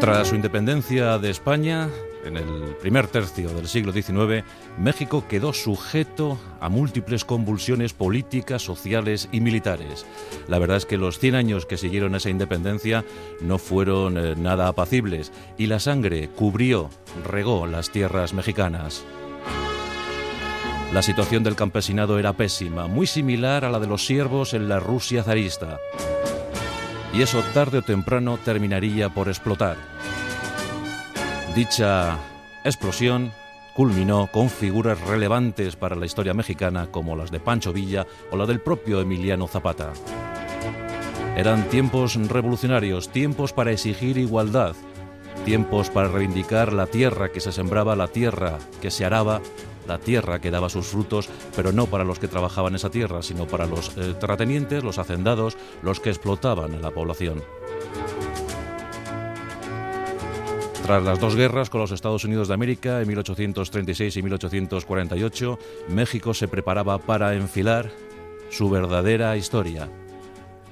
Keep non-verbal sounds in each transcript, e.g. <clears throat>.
Tras su independencia de España, en el primer tercio del siglo XIX, México quedó sujeto a múltiples convulsiones políticas, sociales y militares. La verdad es que los 100 años que siguieron esa independencia no fueron eh, nada apacibles y la sangre cubrió, regó las tierras mexicanas. La situación del campesinado era pésima, muy similar a la de los siervos en la Rusia zarista y eso tarde o temprano terminaría por explotar. Dicha explosión culminó con figuras relevantes para la historia mexicana como las de Pancho Villa o la del propio Emiliano Zapata. Eran tiempos revolucionarios, tiempos para exigir igualdad, tiempos para reivindicar la tierra que se sembraba, la tierra que se araba la tierra que daba sus frutos, pero no para los que trabajaban esa tierra, sino para los eh, terratenientes, los hacendados, los que explotaban a la población. Tras las dos guerras con los Estados Unidos de América en 1836 y 1848, México se preparaba para enfilar su verdadera historia.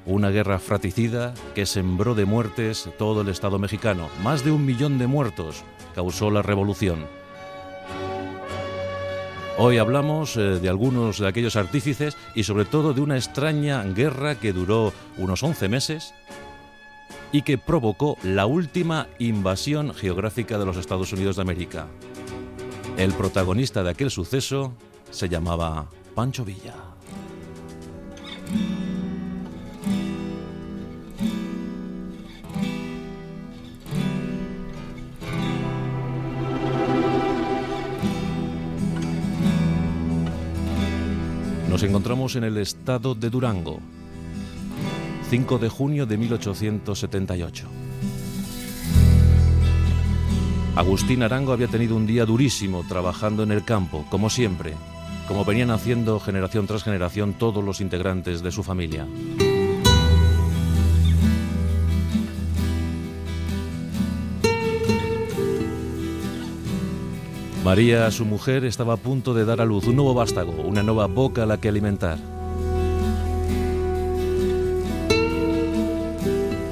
Una guerra fratricida que sembró de muertes todo el Estado mexicano. Más de un millón de muertos causó la revolución. Hoy hablamos eh, de algunos de aquellos artífices y sobre todo de una extraña guerra que duró unos 11 meses y que provocó la última invasión geográfica de los Estados Unidos de América. El protagonista de aquel suceso se llamaba Pancho Villa. Nos encontramos en el estado de Durango, 5 de junio de 1878. Agustín Arango había tenido un día durísimo trabajando en el campo, como siempre, como venían haciendo generación tras generación todos los integrantes de su familia. María, su mujer, estaba a punto de dar a luz un nuevo vástago, una nueva boca a la que alimentar.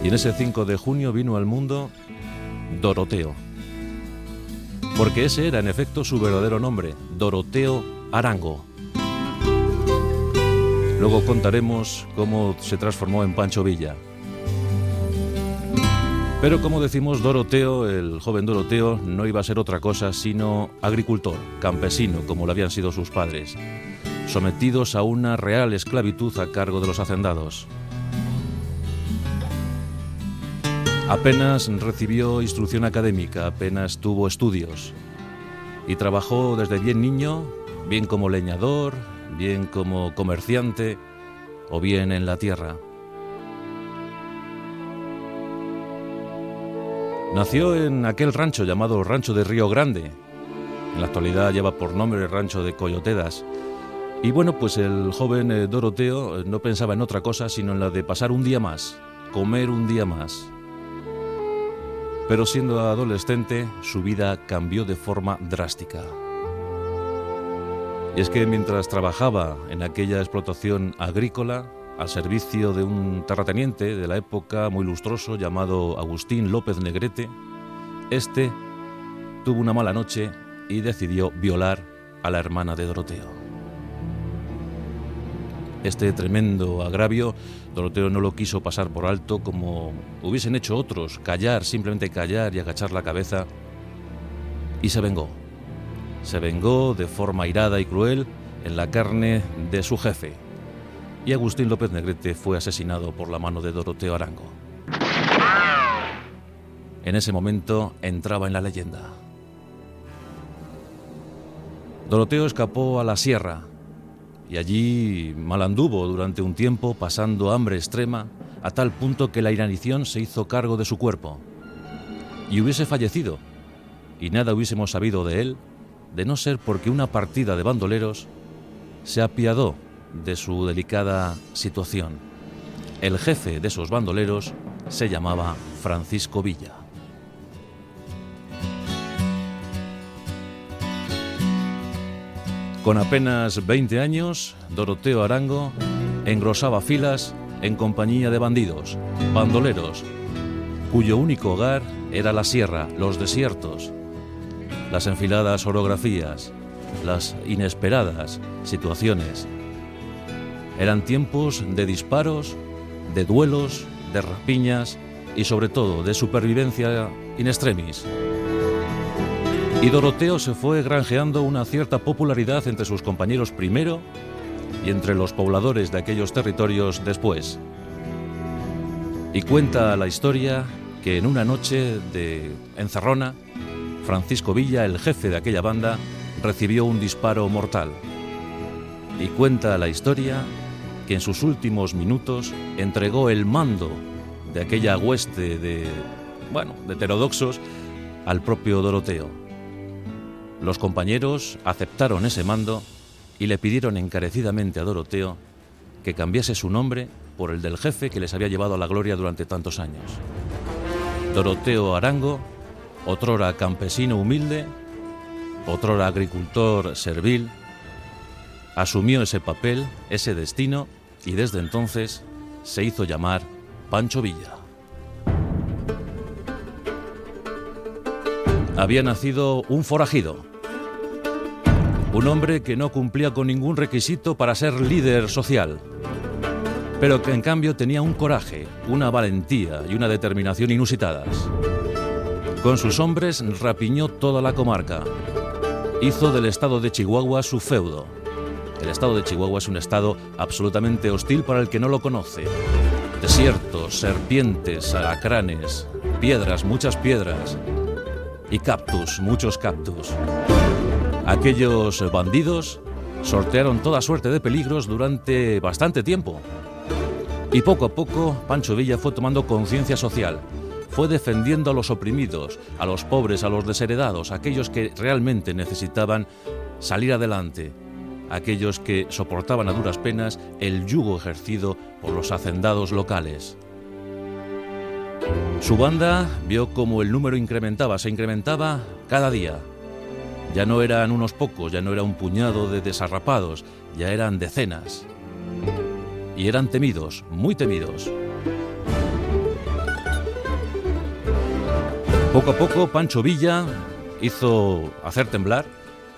Y en ese 5 de junio vino al mundo Doroteo. Porque ese era en efecto su verdadero nombre, Doroteo Arango. Luego contaremos cómo se transformó en Pancho Villa. Pero como decimos, Doroteo, el joven Doroteo, no iba a ser otra cosa sino agricultor, campesino, como lo habían sido sus padres, sometidos a una real esclavitud a cargo de los hacendados. Apenas recibió instrucción académica, apenas tuvo estudios y trabajó desde bien niño, bien como leñador, bien como comerciante o bien en la tierra. Nació en aquel rancho llamado Rancho de Río Grande. En la actualidad lleva por nombre el Rancho de Coyotedas. Y bueno, pues el joven eh, Doroteo eh, no pensaba en otra cosa sino en la de pasar un día más, comer un día más. Pero siendo adolescente, su vida cambió de forma drástica. Y es que mientras trabajaba en aquella explotación agrícola, al servicio de un terrateniente de la época muy lustroso llamado Agustín López Negrete, este tuvo una mala noche y decidió violar a la hermana de Doroteo. Este tremendo agravio, Doroteo no lo quiso pasar por alto como hubiesen hecho otros, callar, simplemente callar y agachar la cabeza, y se vengó. Se vengó de forma irada y cruel en la carne de su jefe, y Agustín López Negrete fue asesinado por la mano de Doroteo Arango. En ese momento entraba en la leyenda. Doroteo escapó a la sierra y allí mal anduvo durante un tiempo pasando hambre extrema a tal punto que la inanición se hizo cargo de su cuerpo y hubiese fallecido y nada hubiésemos sabido de él de no ser porque una partida de bandoleros se apiadó de su delicada situación. El jefe de esos bandoleros se llamaba Francisco Villa. Con apenas 20 años, Doroteo Arango engrosaba filas en compañía de bandidos, bandoleros, cuyo único hogar era la sierra, los desiertos, las enfiladas orografías, las inesperadas situaciones. Eran tiempos de disparos, de duelos, de rapiñas y sobre todo de supervivencia in extremis. Y Doroteo se fue granjeando una cierta popularidad entre sus compañeros primero y entre los pobladores de aquellos territorios después. Y cuenta la historia que en una noche de encerrona, Francisco Villa, el jefe de aquella banda, recibió un disparo mortal. Y cuenta la historia que en sus últimos minutos entregó el mando de aquella hueste de, bueno, de heterodoxos al propio Doroteo. Los compañeros aceptaron ese mando y le pidieron encarecidamente a Doroteo que cambiase su nombre por el del jefe que les había llevado a la gloria durante tantos años. Doroteo Arango, otrora campesino humilde, otrora agricultor servil, asumió ese papel, ese destino, y desde entonces se hizo llamar Pancho Villa. Había nacido un forajido, un hombre que no cumplía con ningún requisito para ser líder social, pero que en cambio tenía un coraje, una valentía y una determinación inusitadas. Con sus hombres rapiñó toda la comarca, hizo del estado de Chihuahua su feudo. El estado de Chihuahua es un estado absolutamente hostil para el que no lo conoce. Desiertos, serpientes, alacranes, piedras, muchas piedras y cactus, muchos cactus. Aquellos bandidos sortearon toda suerte de peligros durante bastante tiempo. Y poco a poco Pancho Villa fue tomando conciencia social fue defendiendo a los oprimidos, a los pobres, a los desheredados, a aquellos que realmente necesitaban salir adelante, aquellos que soportaban a duras penas el yugo ejercido por los hacendados locales. Su banda vio como el número incrementaba, se incrementaba cada día. Ya no eran unos pocos, ya no era un puñado de desarrapados, ya eran decenas. Y eran temidos, muy temidos. Poco a poco, Pancho Villa hizo hacer temblar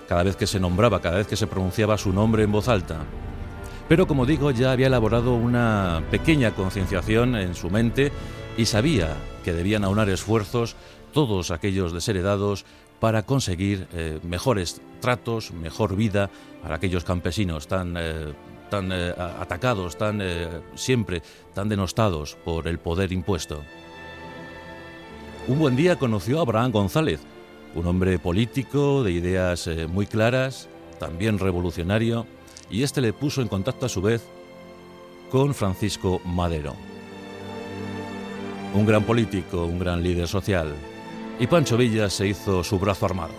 cada vez que se nombraba, cada vez que se pronunciaba su nombre en voz alta. Pero como digo, ya había elaborado una pequeña concienciación en su mente y sabía que debían aunar esfuerzos todos aquellos desheredados para conseguir eh, mejores tratos, mejor vida para aquellos campesinos tan, eh, tan eh, atacados, tan siempre tan denostados por el poder impuesto. Un buen día conoció a Abraham González, un hombre político de ideas eh, muy claras, también revolucionario, y este le puso en contacto a su vez con Francisco Madero. Un gran político, un gran líder social, y Pancho Villa se hizo su brazo armado.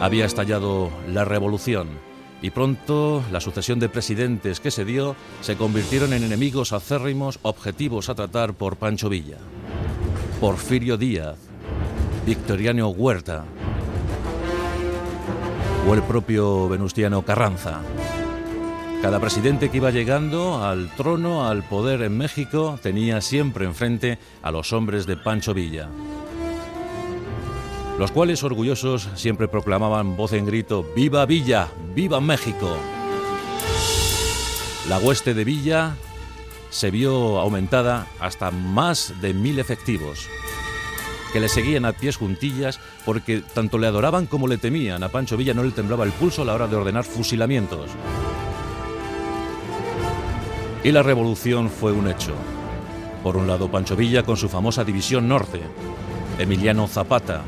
Había estallado la revolución y pronto la sucesión de presidentes que se dio se convirtieron en enemigos acérrimos objetivos a tratar por Pancho Villa. Porfirio Díaz, Victoriano Huerta o el propio Venustiano Carranza. Cada presidente que iba llegando al trono, al poder en México, tenía siempre enfrente a los hombres de Pancho Villa, los cuales orgullosos siempre proclamaban voz en grito, ¡Viva Villa! ¡Viva México! La hueste de Villa se vio aumentada hasta más de mil efectivos, que le seguían a pies juntillas porque tanto le adoraban como le temían. A Pancho Villa no le temblaba el pulso a la hora de ordenar fusilamientos. Y la revolución fue un hecho. Por un lado, Pancho Villa con su famosa División Norte, Emiliano Zapata.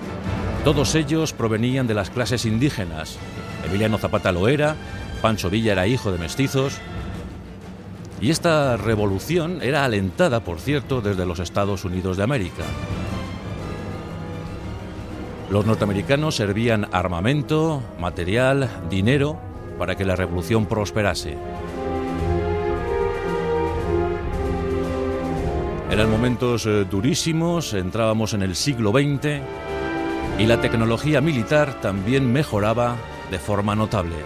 Todos ellos provenían de las clases indígenas. Emiliano Zapata lo era, Pancho Villa era hijo de mestizos, y esta revolución era alentada, por cierto, desde los Estados Unidos de América. Los norteamericanos servían armamento, material, dinero para que la revolución prosperase. Eran momentos eh, durísimos, entrábamos en el siglo XX y la tecnología militar también mejoraba de forma notable.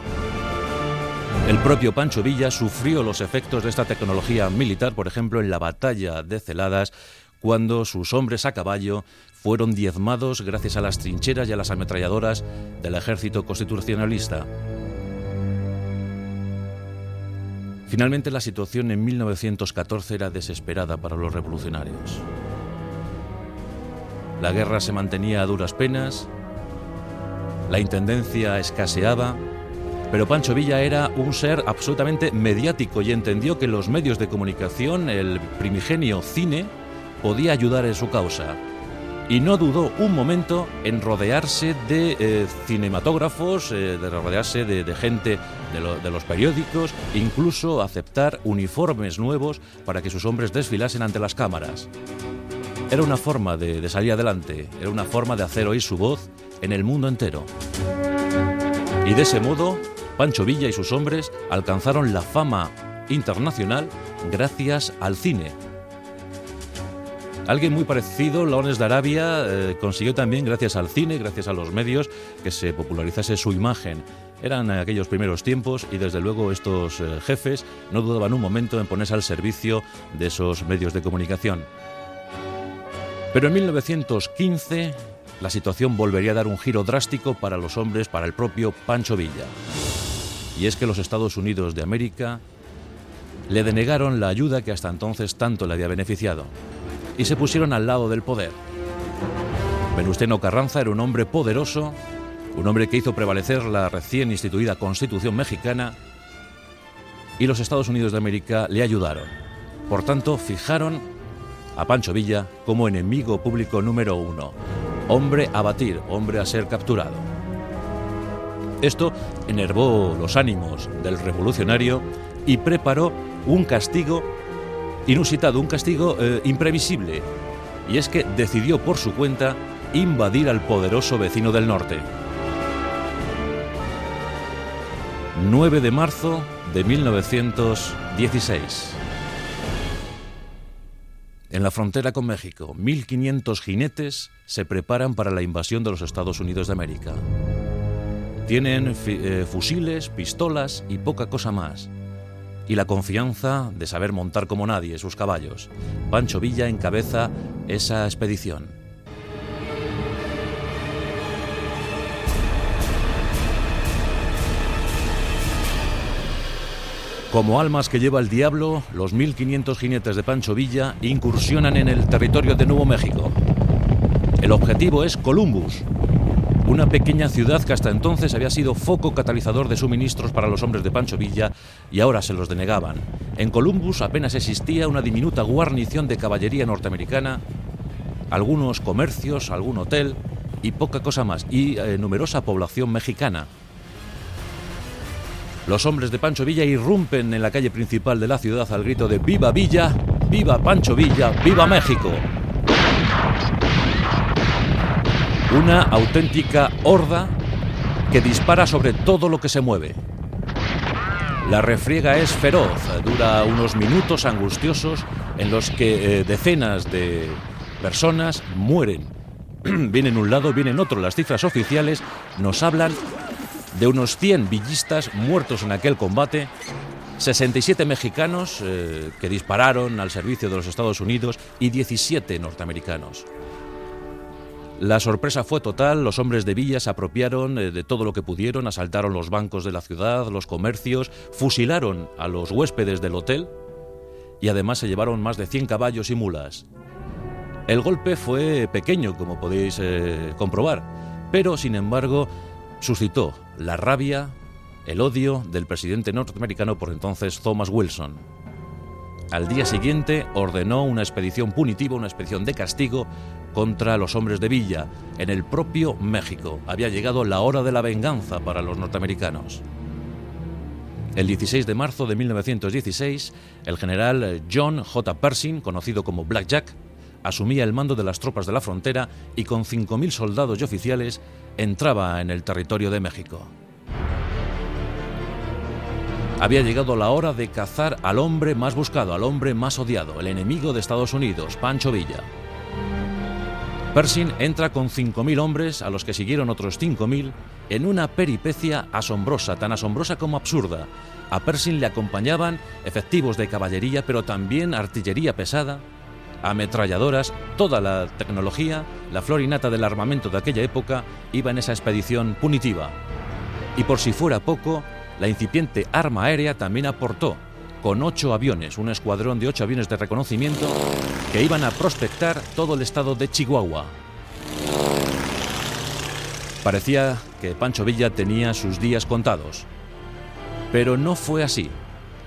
El propio Pancho Villa sufrió los efectos de esta tecnología militar, por ejemplo, en la batalla de Celadas, cuando sus hombres a caballo fueron diezmados gracias a las trincheras y a las ametralladoras del ejército constitucionalista. Finalmente la situación en 1914 era desesperada para los revolucionarios. La guerra se mantenía a duras penas, la intendencia escaseaba, pero Pancho Villa era un ser absolutamente mediático y entendió que los medios de comunicación, el primigenio cine, podía ayudar en su causa. Y no dudó un momento en rodearse de eh, cinematógrafos, eh, de rodearse de, gente de, los periódicos, incluso aceptar uniformes nuevos para que sus hombres desfilasen ante las cámaras. Era una forma de salir adelante, era una forma de hacer oír su voz en el mundo entero. Y de ese modo, Pancho Villa y sus hombres alcanzaron la fama internacional gracias al cine. Alguien muy parecido, Leones de Arabia, eh, consiguió también, gracias al cine, gracias a los medios, que se popularizase su imagen. Eran aquellos primeros tiempos y desde luego estos eh, jefes no dudaban un momento en ponerse al servicio de esos medios de comunicación. Pero en 1915 la situación volvería a dar un giro drástico para los hombres, para el propio Pancho Villa. Y es que los Estados Unidos de América le denegaron la ayuda que hasta entonces tanto le había beneficiado y se pusieron al lado del poder. Venustiano Carranza era un hombre poderoso, un hombre que hizo prevalecer la recién instituida Constitución mexicana y los Estados Unidos de América le ayudaron. Por tanto, fijaron a Pancho Villa como enemigo público número uno hombre a batir, hombre a ser capturado. Esto enervó los ánimos del revolucionario y preparó un castigo inusitado, un castigo eh, imprevisible. Y es que decidió por su cuenta invadir al poderoso vecino del norte. 9 de marzo de 1916. En la frontera con México, 1.500 jinetes se preparan para la invasión de los Estados Unidos de América. Tienen eh, fusiles, pistolas y poca cosa más. Y la confianza de saber montar como nadie sus caballos. Pancho Villa encabeza esa expedición. Como almas que lleva el diablo, los 1.500 jinetes de Pancho Villa incursionan en el territorio de Nuevo México. El objetivo es Columbus, una pequeña ciudad que hasta entonces había sido foco catalizador de suministros para los hombres de Pancho Villa y ahora se los denegaban. En Columbus apenas existía una diminuta guarnición de caballería norteamericana, algunos comercios, algún hotel y poca cosa más, y eh, numerosa población mexicana. Los hombres de Pancho Villa irrumpen en la calle principal de la ciudad al grito de ¡Viva Villa! ¡Viva Pancho Villa! ¡Viva México! Una auténtica horda que dispara sobre todo lo que se mueve. La refriega es feroz, dura unos minutos angustiosos en los que eh, decenas de personas mueren. <clears throat> vienen un lado, vienen otro. Las cifras oficiales nos hablan de unos 100 villistas muertos en aquel combate, 67 mexicanos eh, que dispararon al servicio de los Estados Unidos y 17 norteamericanos. La sorpresa fue total, los hombres de Villa se apropiaron eh, de todo lo que pudieron, asaltaron los bancos de la ciudad, los comercios, fusilaron a los huéspedes del hotel y además se llevaron más de 100 caballos y mulas. El golpe fue pequeño, como podéis eh, comprobar, pero sin embargo suscitó la rabia, el odio del presidente norteamericano por entonces Thomas Wilson. Al día siguiente ordenó una expedición punitiva, una expedición de castigo contra los hombres de Villa en el propio México. Había llegado la hora de la venganza para los norteamericanos. El 16 de marzo de 1916, el general John J. Pershing, conocido como Black Jack, asumía el mando de las tropas de la frontera y con 5.000 soldados y oficiales entraba en el territorio de México. Había llegado la hora de cazar al hombre más buscado, al hombre más odiado, el enemigo de Estados Unidos, Pancho Villa. Pershing entra con 5.000 hombres, a los que siguieron otros 5.000, en una peripecia asombrosa, tan asombrosa como absurda. A Pershing le acompañaban efectivos de caballería, pero también artillería pesada, ametralladoras, toda la tecnología, la florinata del armamento de aquella época iba en esa expedición punitiva. Y por si fuera poco, la incipiente arma aérea también aportó, con ocho aviones, un escuadrón de ocho aviones de reconocimiento que iban a prospectar todo el estado de Chihuahua. Parecía que Pancho Villa tenía sus días contados. Pero no fue así.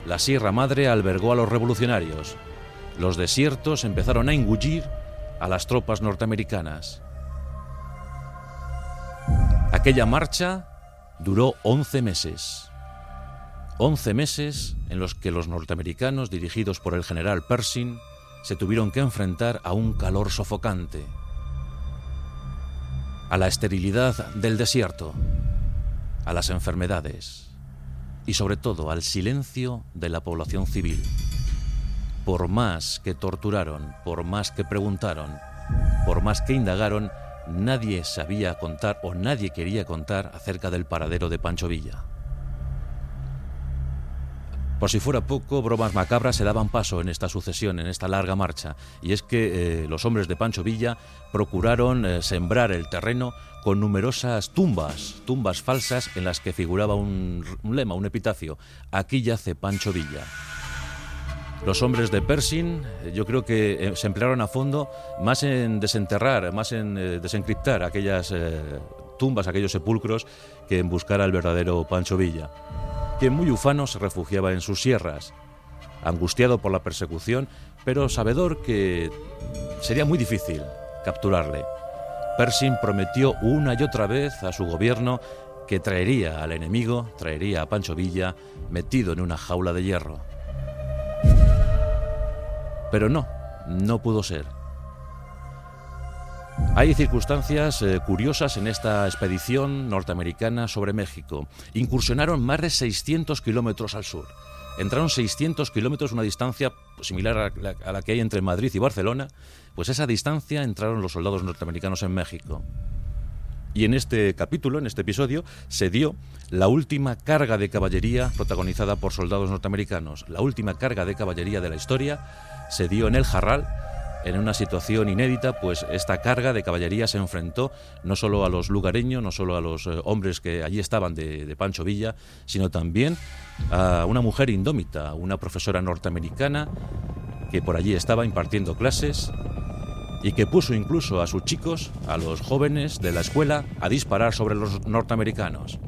La Sierra Madre albergó a los revolucionarios. Los desiertos empezaron a engullir a las tropas norteamericanas. Aquella marcha duró 11 meses. 11 meses en los que los norteamericanos, dirigidos por el general Pershing, se tuvieron que enfrentar a un calor sofocante, a la esterilidad del desierto, a las enfermedades y sobre todo al silencio de la población civil. Por más que torturaron, por más que preguntaron, por más que indagaron, nadie sabía contar o nadie quería contar acerca del paradero de Pancho Villa. Por si fuera poco, bromas macabras se daban paso en esta sucesión, en esta larga marcha, y es que eh, los hombres de Pancho Villa procuraron eh, sembrar el terreno con numerosas tumbas, tumbas falsas en las que figuraba un, lema, un epitafio. Aquí yace Pancho Villa. Los hombres de Pershing, eh, yo creo que se emplearon a fondo más en desenterrar, más en desencriptar aquellas tumbas, aquellos sepulcros, que en buscar al verdadero Pancho Villa que muy ufano se refugiaba en sus sierras, angustiado por la persecución, pero sabedor que sería muy difícil capturarle. Pershing prometió una y otra vez a su gobierno que traería al enemigo, traería a Pancho Villa metido en una jaula de hierro. Pero no, no pudo ser. Hay circunstancias eh, curiosas en esta expedición norteamericana sobre México. Incursionaron más de 600 kilómetros al sur. Entraron 600 kilómetros, una distancia similar a la, a la que hay entre Madrid y Barcelona. Pues esa distancia entraron los soldados norteamericanos en México. Y en este capítulo, en este episodio, se dio la última carga de caballería protagonizada por soldados norteamericanos. La última carga de caballería de la historia se dio en el Jarral, en una situación inédita, pues esta carga de caballería se enfrentó no solo a los lugareños, no solo a los eh, hombres que allí estaban de, Pancho Villa, sino también a una mujer indómita, una profesora norteamericana que por allí estaba impartiendo clases y que puso incluso a sus chicos, a los jóvenes de la escuela, a disparar sobre los norteamericanos.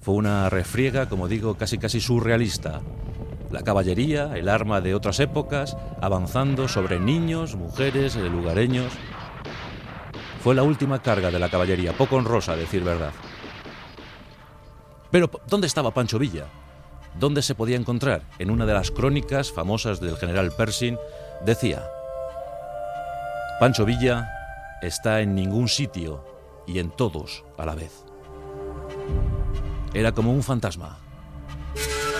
Fue una refriega, como digo, casi casi surrealista la caballería, el arma de otras épocas, avanzando sobre niños, mujeres, lugareños. Fue la última carga de la caballería, poco honrosa, a decir verdad. Pero, ¿dónde estaba Pancho Villa? ¿Dónde se podía encontrar? En una de las crónicas famosas del general Pershing decía, Pancho Villa está en ningún sitio y en todos a la vez. Era como un fantasma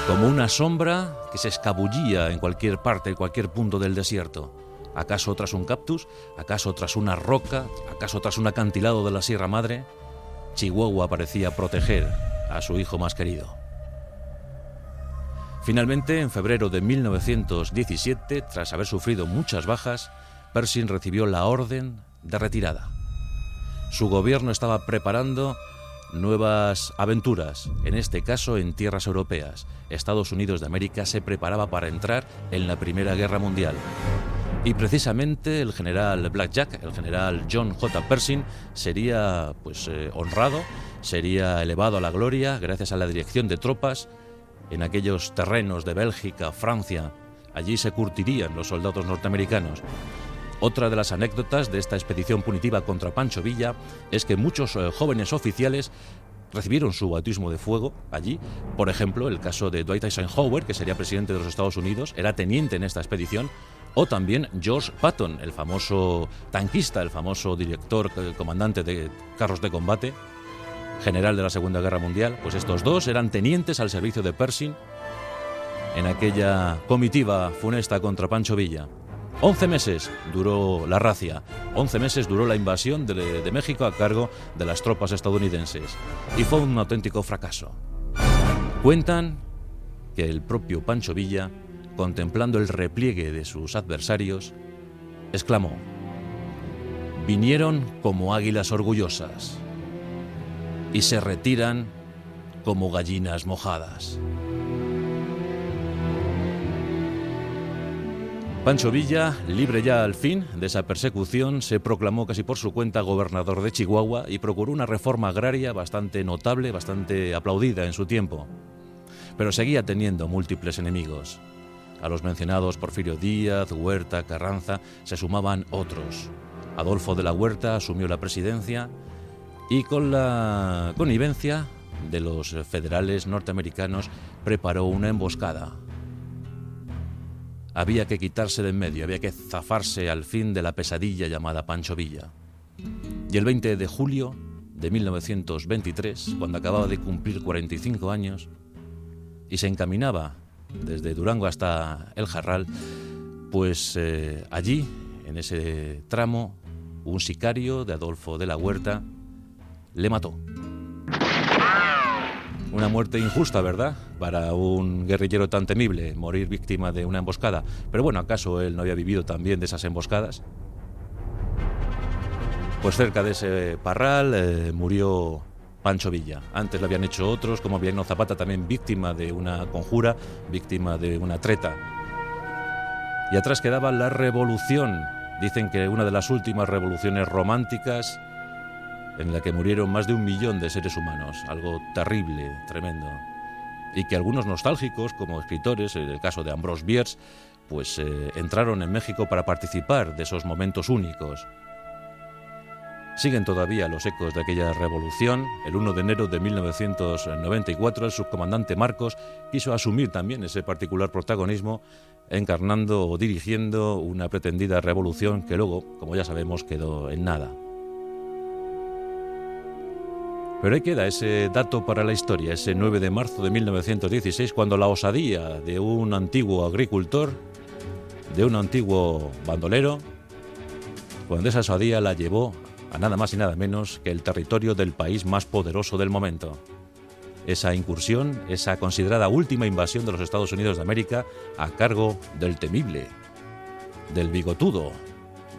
como una sombra que se escabullía en cualquier parte, en cualquier punto del desierto. ¿Acaso tras un cactus? ¿Acaso tras una roca? ¿Acaso tras un acantilado de la Sierra Madre? Chihuahua parecía proteger a su hijo más querido. Finalmente, en febrero de 1917, tras haber sufrido muchas bajas, Pershing recibió la orden de retirada. Su gobierno estaba preparando nuevas aventuras, en este caso en tierras europeas. Estados Unidos de América se preparaba para entrar en la Primera Guerra Mundial. Y precisamente el general Blackjack, el general John J. Pershing, sería pues eh, honrado, sería elevado a la gloria gracias a la dirección de tropas en aquellos terrenos de Bélgica, Francia. Allí se curtirían los soldados norteamericanos. Otra de las anécdotas de esta expedición punitiva contra Pancho Villa es que muchos eh, jóvenes oficiales recibieron su bautismo de fuego allí. Por ejemplo, el caso de Dwight Eisenhower, que sería presidente de los Estados Unidos, era teniente en esta expedición, o también George Patton, el famoso tanquista, el famoso director, eh, comandante de carros de combate, general de la Segunda Guerra Mundial. Pues estos dos eran tenientes al servicio de Pershing en aquella comitiva funesta contra Pancho Villa. 11 meses duró la racia, 11 meses duró la invasión de, México a cargo de las tropas estadounidenses y fue un auténtico fracaso. Cuentan que el propio Pancho Villa, contemplando el repliegue de sus adversarios, exclamó. Vinieron como águilas orgullosas y se retiran como gallinas mojadas. Pancho Villa, libre ya al fin de esa persecución, se proclamó casi por su cuenta gobernador de Chihuahua y procuró una reforma agraria bastante notable, bastante aplaudida en su tiempo. Pero seguía teniendo múltiples enemigos. A los mencionados Porfirio Díaz, Huerta, Carranza, se sumaban otros. Adolfo de la Huerta asumió la presidencia y con la connivencia de los federales norteamericanos preparó una emboscada había que quitarse de en medio, había que zafarse al fin de la pesadilla llamada Pancho Villa. Y el 20 de julio de 1923, cuando acababa de cumplir 45 años y se encaminaba desde Durango hasta El Jarral, pues eh, allí, en ese tramo, un sicario de Adolfo de la Huerta le mató. Una muerte injusta, ¿verdad? Para un guerrillero tan temible, morir víctima de una emboscada. Pero bueno, ¿acaso él no había vivido también de esas emboscadas? Pues cerca de ese parral eh, murió Pancho Villa. Antes lo habían hecho otros, como Viano Zapata, también víctima de una conjura, víctima de una treta. Y atrás quedaba la revolución. Dicen que una de las últimas revoluciones románticas en la que murieron más de un millón de seres humanos, algo terrible, tremendo. Y que algunos nostálgicos, como escritores, en el caso de Ambrose Bierce, pues eh, entraron en México para participar de esos momentos únicos. Siguen todavía los ecos de aquella revolución. El 1 de enero de 1994 el subcomandante Marcos quiso asumir también ese particular protagonismo, encarnando o dirigiendo una pretendida revolución que luego, como ya sabemos, quedó en nada. Pero ahí queda ese dato para la historia, ese 9 de marzo de 1916, cuando la osadía de un antiguo agricultor, de un antiguo bandolero, cuando esa osadía la llevó a nada más y nada menos que el territorio del país más poderoso del momento. Esa incursión, esa considerada última invasión de los Estados Unidos de América a cargo del temible, del bigotudo,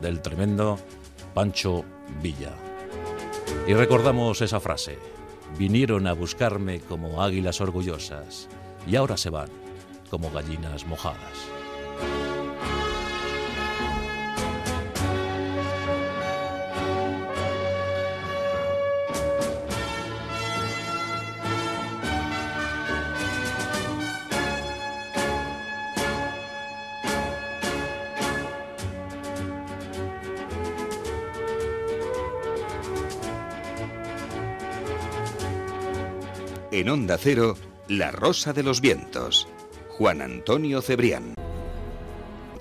del tremendo Pancho Villa. Y recordamos esa frase. Vinieron a buscarme como águilas orgullosas y ahora se van como gallinas mojadas. Cero, La Rosa de los Vientos. Juan Antonio Cebrián.